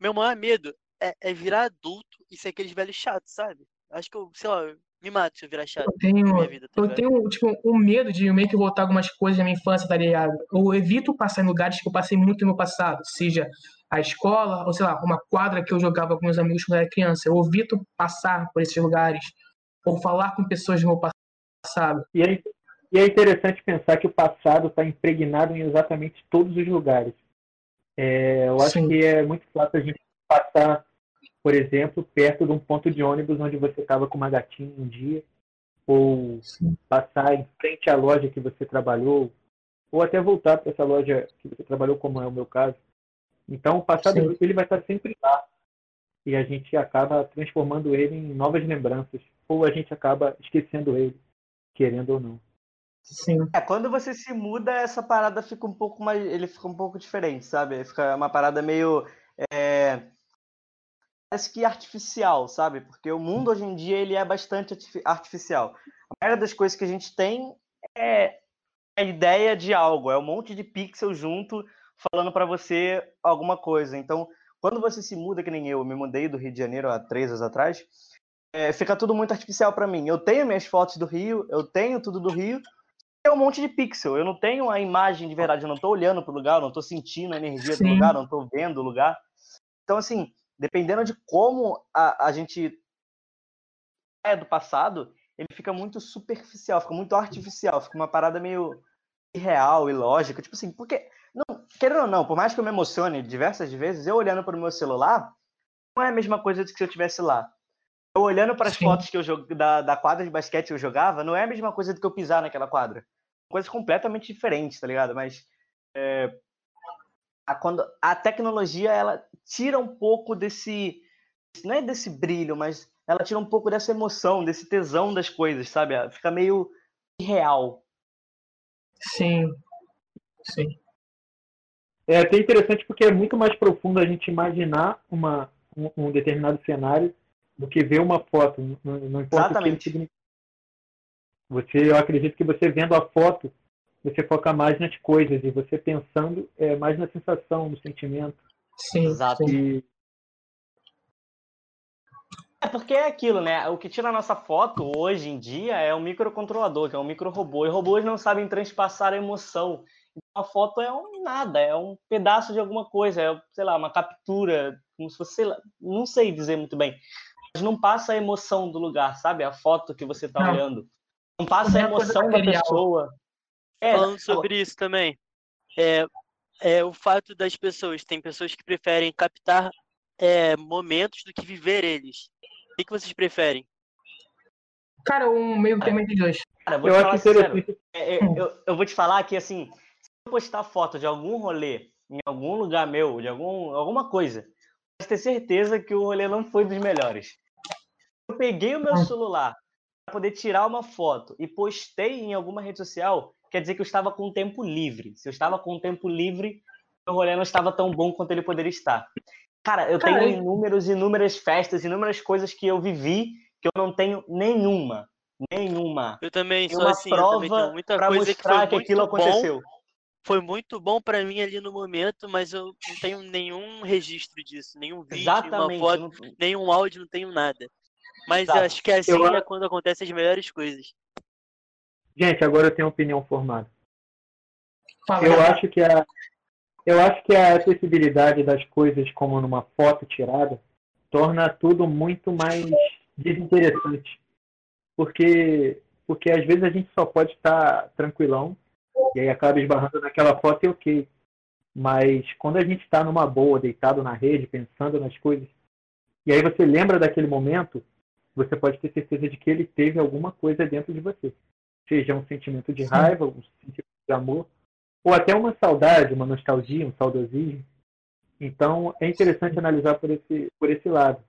Speaker 4: Meu maior medo é, é virar adulto e ser aqueles velhos chatos, sabe? Acho que eu, sei lá, eu me mato se eu virar chato
Speaker 2: eu tenho,
Speaker 4: na minha vida, tá
Speaker 2: eu tenho, tipo, um medo de meio que voltar algumas coisas da minha infância, tá ligado? Eu evito passar em lugares que eu passei muito no passado, seja a escola, ou sei lá, uma quadra que eu jogava com meus amigos quando eu era criança. Eu evito passar por esses lugares, ou falar com pessoas do meu passado.
Speaker 3: E é, e é interessante pensar que o passado está impregnado em exatamente todos os lugares. É, eu acho
Speaker 2: Sim.
Speaker 3: que é muito fácil a gente passar, por exemplo, perto de um ponto de ônibus onde você estava com uma gatinha um dia, ou
Speaker 2: Sim.
Speaker 3: passar em frente à loja que você trabalhou, ou até voltar para essa loja que você trabalhou, como é o meu caso. Então, o passado
Speaker 2: Sim.
Speaker 3: ele vai estar sempre lá e a gente acaba transformando ele em novas lembranças, ou a gente acaba esquecendo ele, querendo ou não.
Speaker 2: Sim.
Speaker 5: É, quando você se muda, essa parada fica um pouco mais. Ele fica um pouco diferente, sabe? Fica uma parada meio. é, Parece que artificial, sabe? Porque o mundo hoje em dia ele é bastante artifi- artificial. A maioria das coisas que a gente tem é a ideia de algo, é um monte de pixel junto falando pra você alguma coisa. Então, quando você se muda, que nem eu, eu me mudei do Rio de Janeiro há três anos atrás, é, fica tudo muito artificial pra mim. Eu tenho minhas fotos do Rio, eu tenho tudo do Rio, é um monte de pixel. Eu não tenho a imagem de verdade, eu não estou olhando para o lugar, eu não estou sentindo a energia
Speaker 2: Sim.
Speaker 5: do lugar, eu não estou vendo o lugar. Então, assim, dependendo de como a, a gente é do passado, ele fica muito superficial, fica muito artificial, fica uma parada meio irreal, ilógica. Tipo assim, porque, querendo ou não, por mais que eu me emocione diversas vezes, eu olhando para o meu celular, não é a mesma coisa do que se eu estivesse lá. Eu olhando para as
Speaker 2: Sim.
Speaker 5: fotos que eu jog... da, da quadra de basquete que eu jogava, não é a mesma coisa do que eu pisar naquela quadra. Coisas completamente diferentes, tá ligado? Mas é, a, quando, a tecnologia ela tira um pouco desse. Não é desse brilho, mas ela tira um pouco dessa emoção, desse tesão das coisas, sabe? Fica meio irreal.
Speaker 2: Sim. Sim.
Speaker 3: É até interessante porque é muito mais profundo a gente imaginar uma, um, um determinado cenário do que ver uma foto. Não, não importa
Speaker 5: Exatamente.
Speaker 3: o que significa. Você, eu acredito que você vendo a foto, você foca mais nas coisas e você pensando é, mais na sensação, no sentimento.
Speaker 2: Sim.
Speaker 5: Exato.
Speaker 3: E
Speaker 5: É porque é aquilo, né? O que tira a nossa foto hoje em dia é um microcontrolador, que é um micro-robô. E robôs não sabem transpassar a emoção. A foto é um nada, é um pedaço de alguma coisa, é, sei lá, uma captura, como se fosse, sei lá, não sei dizer muito bem. Mas não passa a emoção do lugar, sabe? A foto que você tá
Speaker 2: Não.
Speaker 5: olhando. Não passa a
Speaker 2: é
Speaker 5: emoção da pessoa. É,
Speaker 4: Falando sobre isso também, é, é o fato das pessoas, tem pessoas que preferem captar é, momentos do que viver eles. O que, que vocês preferem?
Speaker 2: Cara, um meio termo entre os dois.
Speaker 5: cara, vou
Speaker 3: eu
Speaker 5: te
Speaker 3: acho
Speaker 5: sincero. É, é, eu, eu vou te falar que, assim, eu postar foto de algum rolê em algum lugar meu, de algum, alguma coisa, pode ter certeza que o rolê não foi dos melhores. Eu peguei o meu celular para poder tirar uma foto e postei em alguma rede social, quer dizer que eu estava com tempo livre. Se eu estava com tempo livre, o rolê não estava tão bom quanto ele poderia estar. Cara, eu
Speaker 2: Cara,
Speaker 5: tenho inúmeros, inúmeras festas, inúmeras coisas que eu vivi que eu não tenho nenhuma. Nenhuma.
Speaker 4: Eu também sou
Speaker 5: uma
Speaker 4: assim, eu também
Speaker 5: prova
Speaker 4: tenho muita
Speaker 5: para
Speaker 4: coisa que
Speaker 5: mostrar
Speaker 4: foi
Speaker 5: que, aquilo
Speaker 4: bom,
Speaker 5: aconteceu.
Speaker 4: Foi muito bom pra mim ali no momento, mas eu não tenho nenhum registro disso, nenhum vídeo, uma
Speaker 5: Exatamente.
Speaker 4: foto,
Speaker 5: não-
Speaker 4: nenhum áudio, não tenho nada. Mas
Speaker 5: Exato.
Speaker 4: acho que assim
Speaker 3: Eu-
Speaker 4: é quando acontecem as melhores coisas.
Speaker 3: Gente, agora eu tenho opinião formada.
Speaker 2: Fala,
Speaker 3: Eu
Speaker 2: cara.
Speaker 3: acho que a eu acho que a acessibilidade das coisas como numa foto tirada torna tudo muito mais desinteressante. Porque porque às vezes a gente só pode estar tranquilão e aí acaba esbarrando naquela foto e ok. Mas quando a gente está numa boa, deitado na rede, pensando nas coisas, e aí você lembra daquele momento, você pode ter certeza de que ele teve alguma coisa dentro de você. Seja um sentimento de raiva, um sentimento de amor, ou até uma saudade, uma nostalgia, um saudosismo. Então, é interessante analisar por esse, por esse lado.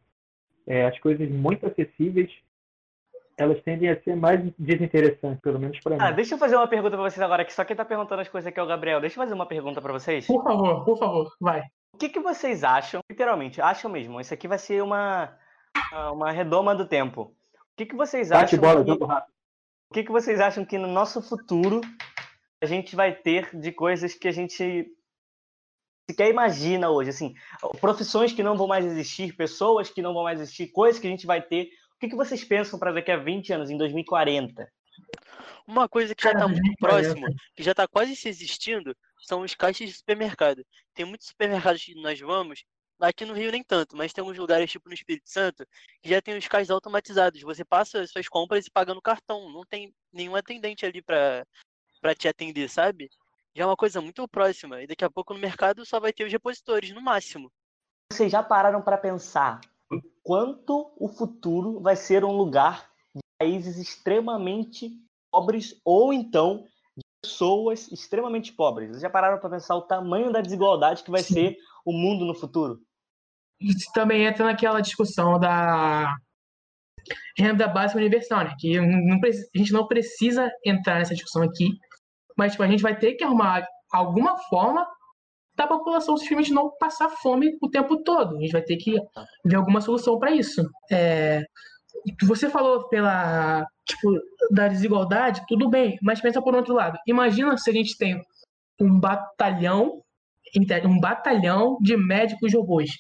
Speaker 3: É, as coisas muito acessíveis, elas tendem a ser mais desinteressantes, pelo menos para
Speaker 5: Ah,
Speaker 3: mim.
Speaker 5: deixa eu fazer uma pergunta pra vocês agora, que só quem tá perguntando as coisas aqui é o Gabriel. Deixa eu fazer uma pergunta pra vocês.
Speaker 2: Por favor, por favor, vai.
Speaker 5: O que, que vocês acham, literalmente, acham mesmo, isso aqui vai ser uma, uma- redoma do tempo. O que, que vocês
Speaker 3: Bate
Speaker 5: acham
Speaker 3: bola,
Speaker 5: que,
Speaker 3: jogo rápido.
Speaker 5: o que, que vocês acham que no nosso futuro a gente vai ter de coisas que a gente sequer imagina hoje, assim, profissões que não vão mais existir, pessoas que não vão mais existir, coisas que a gente vai ter. O que, que vocês pensam para daqui a 20 anos, em 2040?
Speaker 4: Uma coisa que já
Speaker 2: Cara,
Speaker 4: tá muito
Speaker 2: 2040.
Speaker 4: próximo, que já tá quase se existindo, são os caixas de supermercado. Tem muitos supermercados que nós vamos, aqui no Rio nem tanto, mas tem alguns lugares, tipo no Espírito Santo, que já tem os caixas automatizados. Você passa as suas compras e paga no cartão. Não tem nenhum atendente ali pra te atender, sabe? Já é uma coisa muito próxima. E daqui a pouco no mercado só vai ter os repositores, no máximo.
Speaker 5: Vocês já pararam para pensar o quanto o futuro vai ser um lugar de países extremamente pobres ou então de pessoas extremamente pobres. Vocês já pararam para pensar o tamanho da desigualdade que vai
Speaker 2: Sim.
Speaker 5: ser o mundo no futuro?
Speaker 2: Isso também entra naquela discussão da renda básica universal, né? Que não, a gente não precisa entrar nessa discussão aqui, mas tipo, a gente vai ter que arrumar alguma forma da população simplesmente não passar fome o tempo todo. A gente vai ter que ver alguma solução para isso. É, você falou pela tipo da desigualdade, tudo bem, mas pensa por outro lado. Imagina se a gente tem um batalhão um batalhão de médicos robôs.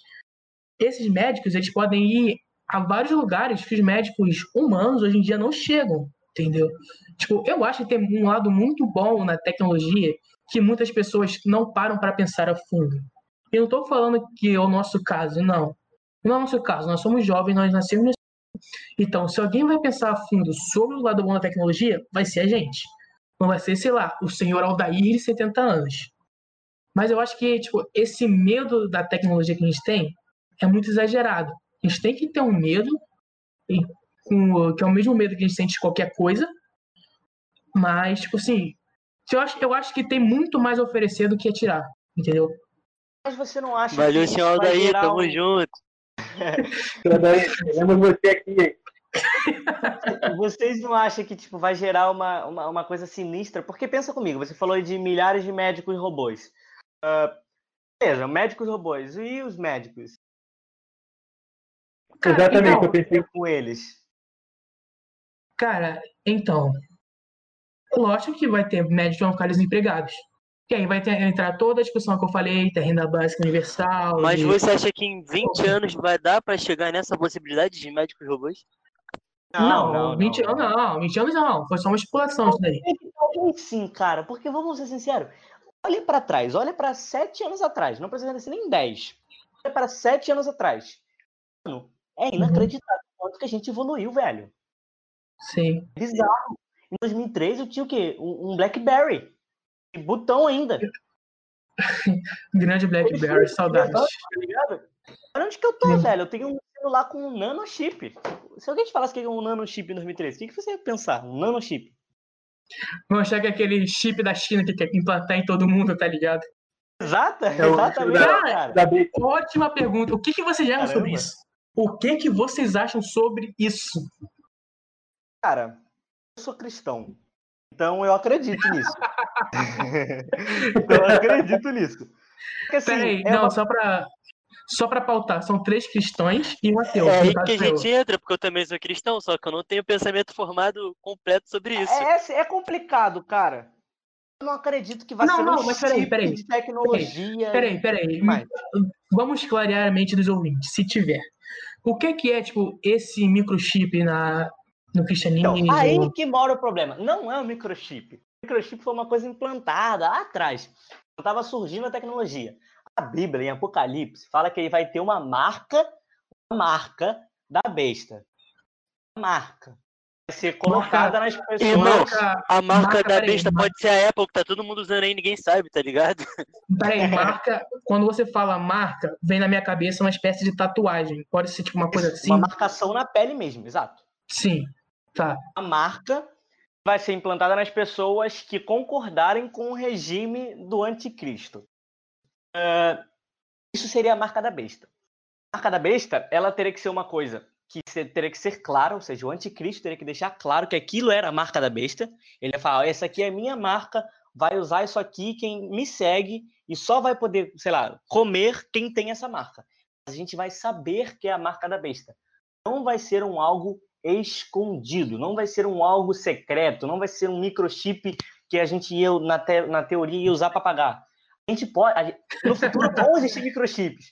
Speaker 2: Esses médicos eles podem ir a vários lugares que os médicos humanos hoje em dia não chegam, entendeu? Tipo, eu acho que tem um lado muito bom na tecnologia que muitas pessoas não param para pensar a fundo. Eu não estou falando que é o nosso caso, não. Não é o nosso caso, nós somos jovens, nós nascemos nesse então, se alguém vai pensar a fundo sobre o lado bom da tecnologia, vai ser a gente. Não vai ser, sei lá, o senhor Aldair de 70 anos. Mas eu acho que, tipo, esse medo da tecnologia que a gente tem é muito exagerado. A gente tem que ter um medo, que é o mesmo medo que a gente sente de qualquer coisa, mas, tipo assim, eu acho, eu acho que tem muito mais a oferecer do que a tirar, entendeu?
Speaker 5: Mas você não acha
Speaker 4: Valeu,
Speaker 5: que isso
Speaker 4: senhor
Speaker 5: gerar
Speaker 4: tamo
Speaker 5: um-
Speaker 4: junto. [laughs]
Speaker 3: Lembro você aqui. [laughs]
Speaker 5: Vocês não acham que tipo, vai gerar uma, uma, uma coisa sinistra? Porque pensa comigo, você falou de milhares de médicos robôs. Ah, beleza, médicos robôs. E os médicos?
Speaker 2: Cara,
Speaker 3: Exatamente,
Speaker 2: então,
Speaker 3: eu pensei.
Speaker 5: Com eles?
Speaker 2: Cara, então. Lógico que vai ter médicos que vão ficar desempregados. E aí vai ter, entrar toda a discussão que eu falei, da renda básica universal.
Speaker 4: Mas
Speaker 2: de-
Speaker 4: você acha que em 20 anos vai dar pra chegar nessa possibilidade de médicos robôs?
Speaker 2: Não, 20 anos não, 20 anos não. Foi só uma especulação isso daí.
Speaker 5: Sim, cara, porque vamos ser sinceros. Olha pra trás, olha pra sete anos atrás, não precisa ser nem 10. Olha pra sete anos atrás. Mano, é inacreditável o quanto que a gente evoluiu, velho.
Speaker 2: Sim.
Speaker 5: É bizarro. Em 2003 eu tinha o quê? Um, Blackberry. E botão ainda. [laughs]
Speaker 2: Grande Blackberry, saudades.
Speaker 5: Tá? Olha onde que eu tô,
Speaker 2: Sim.
Speaker 5: velho. Eu tenho um celular com um nanochip. Se alguém te falasse que é um nanochip em 2013, o que, que você ia pensar? Um nanochip.
Speaker 2: Vão achar que é aquele chip da China que quer implantar em todo mundo, tá ligado?
Speaker 5: Exata,
Speaker 3: É
Speaker 5: exatamente,
Speaker 2: Cara,
Speaker 5: cara.
Speaker 3: Da
Speaker 2: Ótima pergunta. O que, que vocês acham sobre isso? O que, que vocês acham sobre isso?
Speaker 5: Cara, sou cristão. Então eu acredito nisso. [laughs] então eu acredito nisso. Porque, assim,
Speaker 2: Peraí,
Speaker 5: é
Speaker 2: não,
Speaker 5: uma-
Speaker 2: só pra, só pra pautar. São três cristãos e um ateu.
Speaker 4: É aí que a gente entra, porque eu também sou cristão, só que eu não tenho pensamento formado completo sobre isso.
Speaker 5: É, é complicado, cara. Eu não acredito que vai
Speaker 2: Não,
Speaker 5: ser
Speaker 2: não,
Speaker 5: um
Speaker 2: mas peraí,
Speaker 5: chip
Speaker 2: peraí.
Speaker 5: de tecnologia.
Speaker 2: Peraí, peraí.
Speaker 5: Mas,
Speaker 2: Vamos clarear a mente dos ouvintes, se tiver. O que, que é, tipo, esse microchip na, no cristianismo?
Speaker 5: então, aí que mora o problema. Não é um microchip. O microchip foi uma coisa implantada lá atrás. Estava surgindo a tecnologia. A Bíblia, em Apocalipse, fala que ele vai ter uma marca, uma marca da besta. A marca. Vai ser colocada nas pessoas.
Speaker 4: Irmão,
Speaker 2: Marca,
Speaker 4: A marca
Speaker 2: Marca,
Speaker 4: da besta
Speaker 2: mar-
Speaker 4: pode ser a Apple, que tá todo mundo usando aí, ninguém sabe, tá ligado? [laughs]
Speaker 2: peraí, marca. Quando você fala marca, vem na minha cabeça uma espécie de tatuagem. Pode ser, tipo, uma coisa assim?
Speaker 5: Uma marcação na pele mesmo, exato.
Speaker 2: Sim. Tá.
Speaker 5: a marca vai ser implantada nas pessoas que concordarem com o regime do anticristo. Ah, isso seria a marca da besta. A marca da besta, ela teria que ser uma coisa que teria que ser clara, ou seja, o anticristo teria que deixar claro que aquilo era a marca da besta. Ele ia falar, "Ó, essa aqui é minha marca, vai usar isso aqui quem me segue e só vai poder, sei lá, comer quem tem essa marca. A gente vai saber que é a marca da besta. Não vai ser um algo escondido, não vai ser um algo secreto, não vai ser um microchip que a gente ia, na, te- na teoria, ia usar para pagar. A gente pode. a gente- no futuro vão existir microchips.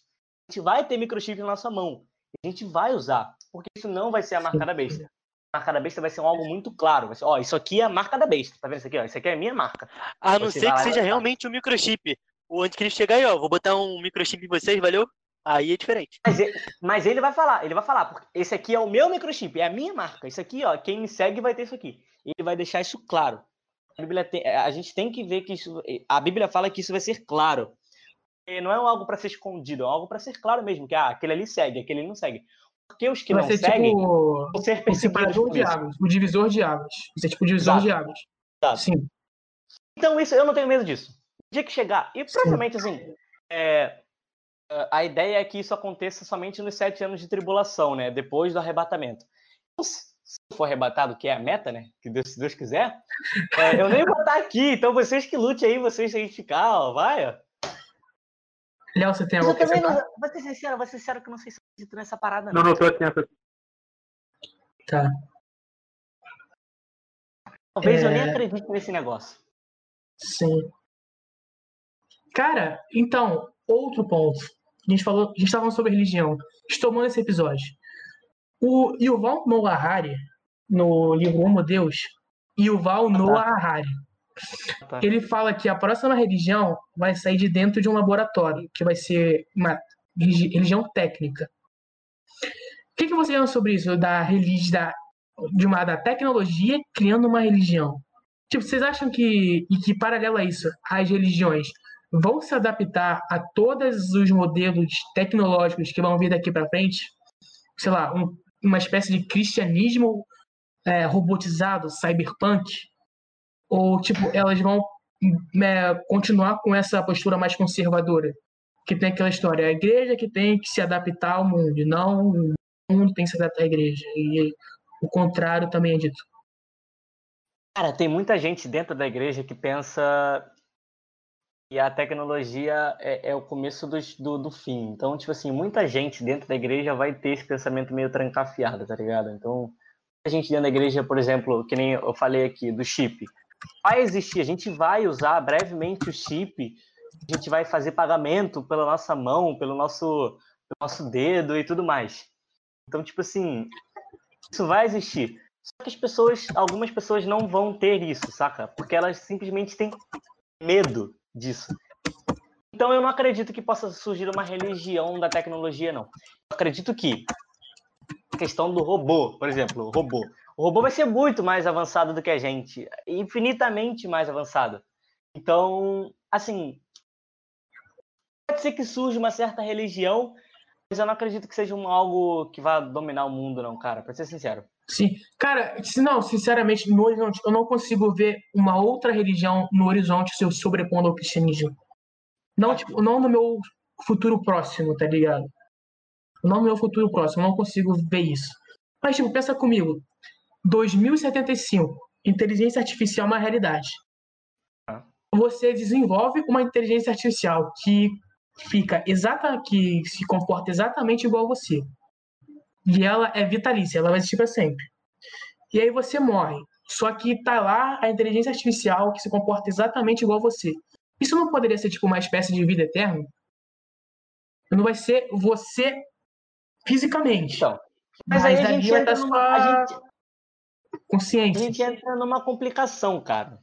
Speaker 5: A gente vai ter microchip na nossa mão. A gente vai usar. Porque isso não vai ser a marca da besta. A marca da besta vai ser um algo muito claro. Vai ser, ó, isso aqui é a marca da besta. Tá vendo isso aqui? Ó? Isso aqui é a minha marca.
Speaker 4: A não ser que seja realmente um microchip. O anticristo chegar aí, ó, vou botar um microchip em vocês, valeu? Aí é diferente.
Speaker 5: Mas ele, mas ele vai falar, ele vai falar, porque esse aqui é o meu microchip, é a minha marca. Isso aqui, ó, quem me segue vai ter isso aqui. Ele vai deixar isso claro. A, Bíblia tem- a gente tem que ver que isso. A Bíblia fala que isso vai ser claro. E não é algo para ser escondido, é algo para ser claro mesmo, que ah, aquele ali segue, aquele ali não segue. Porque os que
Speaker 2: Vai
Speaker 5: não
Speaker 2: ser
Speaker 5: seguem
Speaker 2: tipo
Speaker 5: vão ser
Speaker 2: o
Speaker 5: perseguidos por
Speaker 2: de
Speaker 5: isso.
Speaker 2: águas, o divisor de águas. Vai ser tipo o divisor
Speaker 5: Exato.
Speaker 2: de águas.
Speaker 5: Exato.
Speaker 2: Sim.
Speaker 5: Então, isso eu não tenho medo disso. O dia que chegar, e provavelmente assim, é, a ideia é que isso aconteça somente nos sete anos de tribulação, né? Depois do arrebatamento. Então, se for arrebatado, que é a meta, né? Que Deus, se Deus quiser, é, eu nem vou estar aqui. Então vocês que lute aí, vocês aí ficar, ó, vai. Ó.
Speaker 2: Léo, você tem
Speaker 5: Mas
Speaker 2: algo
Speaker 5: eu também não, vou ser sincero, vou ser sincero que eu não sei se eu acredito nessa parada,
Speaker 3: Não,
Speaker 5: não.
Speaker 3: não, tô atento.
Speaker 2: Tá.
Speaker 5: Talvez eu nem
Speaker 2: É.
Speaker 5: acredite nesse negócio.
Speaker 2: Sim. Cara, então, outro ponto. A gente falou, a gente estava falando sobre religião. Estomando esse episódio. O Yuval Noah Harari, no livro Homo Deus, Yuval Noah Harari,
Speaker 5: Tá.
Speaker 2: ele fala que a próxima religião vai sair de dentro de um laboratório, que vai ser uma religi- religião técnica. O que, que você acha sobre isso, da religião, da, de uma, da tecnologia criando uma religião? Tipo, vocês acham que, e que paralelo a isso, as religiões vão se adaptar a todos os modelos tecnológicos que vão vir daqui para frente? Sei lá, um- uma espécie de cristianismo é, robotizado, cyberpunk? Ou, tipo, elas vão é, continuar com essa postura mais conservadora? Que tem aquela história, a igreja que tem que se adaptar ao mundo, não o mundo tem que se adaptar à igreja. E o contrário também é dito.
Speaker 5: Cara, tem muita gente dentro da igreja que pensa que a tecnologia é, é o começo dos- do, do fim. Então, tipo assim, muita gente dentro da igreja vai ter esse pensamento meio trancafiado, tá ligado? Então, a gente dentro da igreja, por exemplo, que nem eu falei aqui, do chip. Vai existir, a gente vai usar brevemente o chip, a gente vai fazer pagamento pela nossa mão, pelo nosso, pelo nosso dedo e tudo mais. Então, tipo assim, isso vai existir. Só que as pessoas, algumas pessoas não vão ter isso, saca? Porque elas simplesmente têm medo disso. Então eu não acredito que possa surgir uma religião da tecnologia, não. Eu acredito que a questão do robô, por exemplo, o robô. O robô vai ser muito mais avançado do que a gente, infinitamente mais avançado. Então, assim, pode ser que surja uma certa religião, mas eu não acredito que seja um algo que vá dominar o mundo, não, cara, pra ser sincero.
Speaker 2: Sim. Cara, não, sinceramente, no horizonte, eu não consigo ver uma outra religião no horizonte se sobrepondo ao cristianismo. Não, tipo, não no meu futuro próximo, tá ligado? Não no meu futuro próximo, eu não consigo ver isso. Mas, tipo, pensa comigo. 2075, inteligência artificial é uma realidade.
Speaker 5: Ah.
Speaker 2: Você desenvolve uma inteligência artificial que fica exata, que se comporta exatamente igual a você. E ela é vitalícia, ela vai existir para sempre. E aí você morre. Só que tá lá a inteligência artificial que se comporta exatamente igual a você. Isso não poderia ser tipo uma espécie de vida eterna? Não vai ser você fisicamente.
Speaker 5: Então, Mas aí a gente entra
Speaker 2: estar
Speaker 5: numa,
Speaker 2: sua
Speaker 5: a gente, a
Speaker 2: consciência.
Speaker 5: gente entra numa complicação, cara.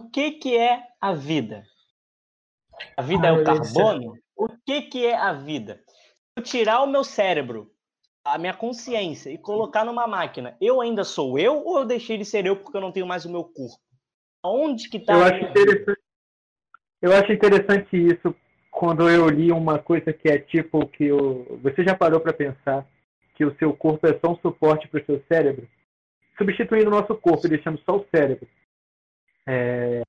Speaker 5: O que que é a vida? A vida
Speaker 2: Ah,
Speaker 5: é o carbono? O que que é a vida? Eu tirar o meu cérebro, a minha consciência e colocar numa máquina, eu ainda sou eu ou eu deixei de ser eu porque eu não tenho mais o meu corpo? Onde que tá
Speaker 3: Eu acho interessante. Eu acho interessante isso quando eu li uma coisa que é tipo que o, você já parou para pensar que o seu corpo é só um suporte para o seu cérebro, substituindo o nosso corpo e deixando só o cérebro. É,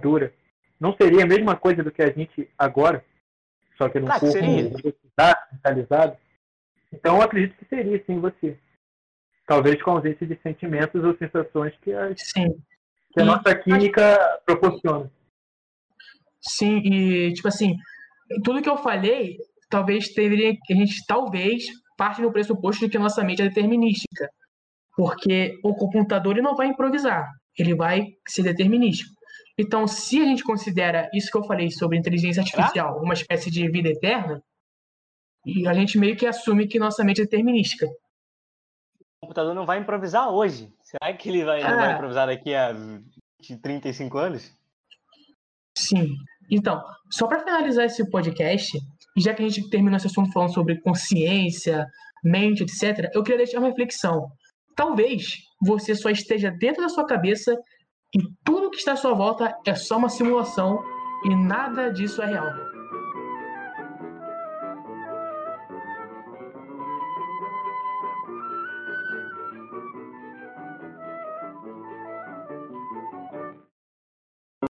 Speaker 3: dura. Não seria a mesma coisa do que a gente agora, só que num
Speaker 5: Claro
Speaker 3: corpo mentalizado. Então eu acredito que seria sim você. Talvez com ausência de sentimentos ou sensações que que a nossa química proporciona.
Speaker 2: Sim, e tipo assim, tudo que eu falei, talvez teria a gente talvez parte do pressuposto de que nossa mente é determinística. Porque o computador ele não vai improvisar, ele vai ser determinístico. Então, se a gente considera isso que eu falei sobre inteligência artificial uma espécie de vida eterna, e a gente meio que assume que nossa mente é determinística.
Speaker 5: O computador não vai improvisar hoje. Será que ele vai, não vai improvisar daqui a 20, 35 anos?
Speaker 2: Sim. Então, só para finalizar esse podcast, já que a gente terminou esse assunto falando sobre consciência, mente, etc., eu queria deixar uma reflexão. Talvez você só esteja dentro da sua cabeça e tudo que está à sua volta é só uma simulação e nada disso é real.